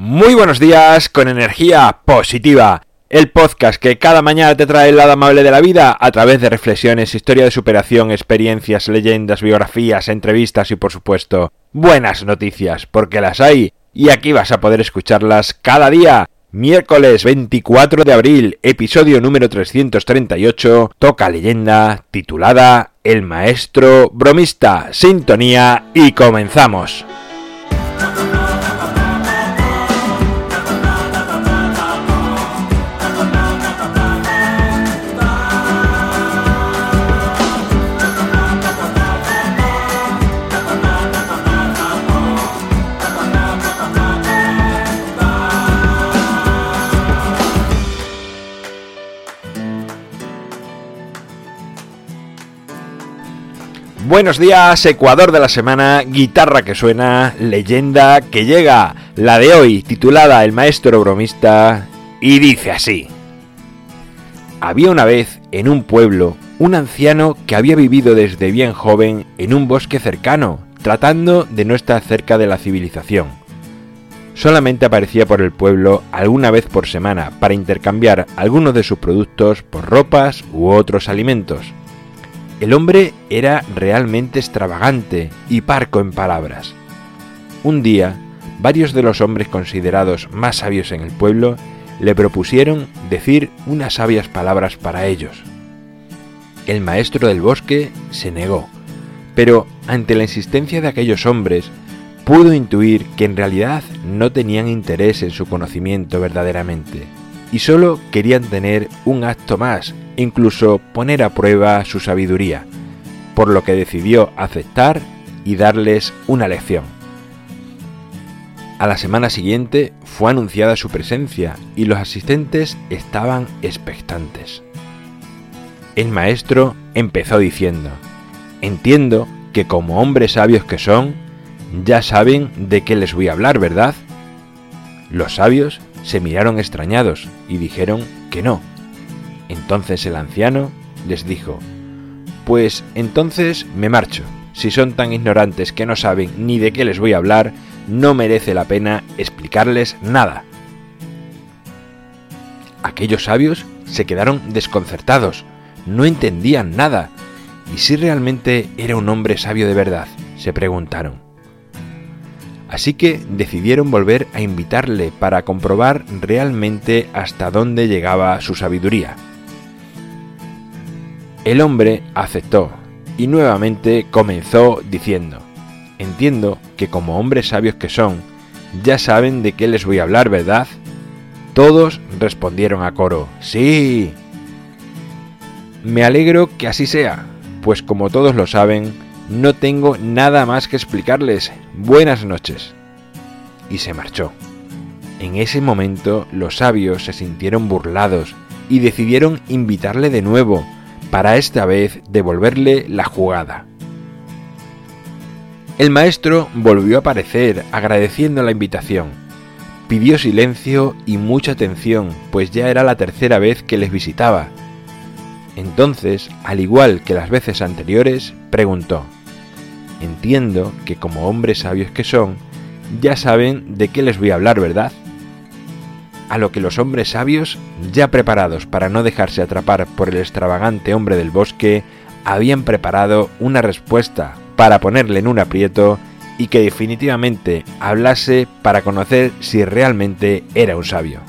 Muy buenos días con energía positiva. El podcast que cada mañana te trae el lado amable de la vida a través de reflexiones, historia de superación, experiencias, leyendas, biografías, entrevistas y por supuesto buenas noticias, porque las hay y aquí vas a poder escucharlas cada día. Miércoles 24 de abril, episodio número 338, toca leyenda titulada El Maestro Bromista, sintonía y comenzamos. Buenos días, Ecuador de la semana, guitarra que suena, leyenda que llega, la de hoy titulada El maestro bromista y dice así. Había una vez en un pueblo un anciano que había vivido desde bien joven en un bosque cercano, tratando de no estar cerca de la civilización. Solamente aparecía por el pueblo alguna vez por semana para intercambiar algunos de sus productos por ropas u otros alimentos. El hombre era realmente extravagante y parco en palabras. Un día, varios de los hombres considerados más sabios en el pueblo le propusieron decir unas sabias palabras para ellos. El maestro del bosque se negó, pero ante la insistencia de aquellos hombres, pudo intuir que en realidad no tenían interés en su conocimiento verdaderamente, y solo querían tener un acto más incluso poner a prueba su sabiduría, por lo que decidió aceptar y darles una lección. A la semana siguiente fue anunciada su presencia y los asistentes estaban expectantes. El maestro empezó diciendo, entiendo que como hombres sabios que son, ya saben de qué les voy a hablar, ¿verdad? Los sabios se miraron extrañados y dijeron que no, entonces el anciano les dijo, Pues entonces me marcho. Si son tan ignorantes que no saben ni de qué les voy a hablar, no merece la pena explicarles nada. Aquellos sabios se quedaron desconcertados, no entendían nada. ¿Y si realmente era un hombre sabio de verdad? se preguntaron. Así que decidieron volver a invitarle para comprobar realmente hasta dónde llegaba su sabiduría. El hombre aceptó y nuevamente comenzó diciendo, entiendo que como hombres sabios que son, ya saben de qué les voy a hablar, ¿verdad? Todos respondieron a coro, sí. Me alegro que así sea, pues como todos lo saben, no tengo nada más que explicarles. Buenas noches. Y se marchó. En ese momento los sabios se sintieron burlados y decidieron invitarle de nuevo, para esta vez devolverle la jugada. El maestro volvió a aparecer agradeciendo la invitación. Pidió silencio y mucha atención, pues ya era la tercera vez que les visitaba. Entonces, al igual que las veces anteriores, preguntó, Entiendo que como hombres sabios que son, ya saben de qué les voy a hablar, ¿verdad? a lo que los hombres sabios, ya preparados para no dejarse atrapar por el extravagante hombre del bosque, habían preparado una respuesta para ponerle en un aprieto y que definitivamente hablase para conocer si realmente era un sabio.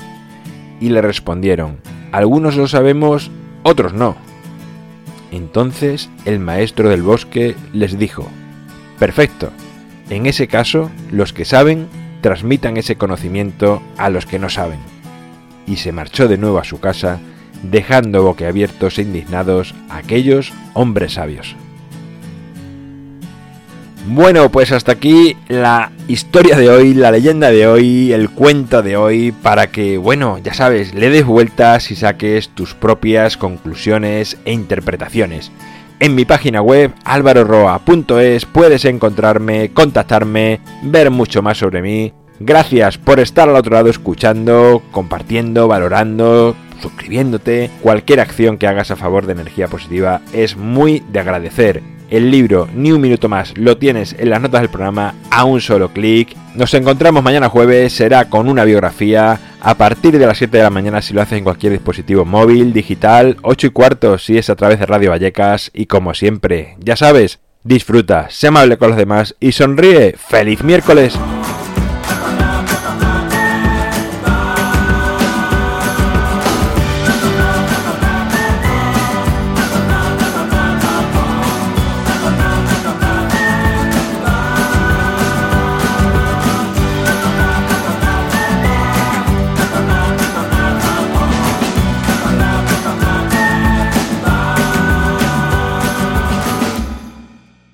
Y le respondieron, algunos lo sabemos, otros no. Entonces el maestro del bosque les dijo, perfecto, en ese caso los que saben transmitan ese conocimiento a los que no saben. Y se marchó de nuevo a su casa, dejando boquiabiertos e indignados a aquellos hombres sabios. Bueno, pues hasta aquí la historia de hoy, la leyenda de hoy, el cuento de hoy, para que, bueno, ya sabes, le des vueltas y saques tus propias conclusiones e interpretaciones. En mi página web alvaroroa.es puedes encontrarme, contactarme, ver mucho más sobre mí. Gracias por estar al otro lado escuchando, compartiendo, valorando, suscribiéndote. Cualquier acción que hagas a favor de energía positiva es muy de agradecer. El libro Ni un minuto más lo tienes en las notas del programa a un solo clic. Nos encontramos mañana jueves, será con una biografía a partir de las 7 de la mañana si lo haces en cualquier dispositivo móvil, digital, 8 y cuarto si es a través de Radio Vallecas y como siempre, ya sabes, disfruta, sé amable con los demás y sonríe. ¡Feliz miércoles!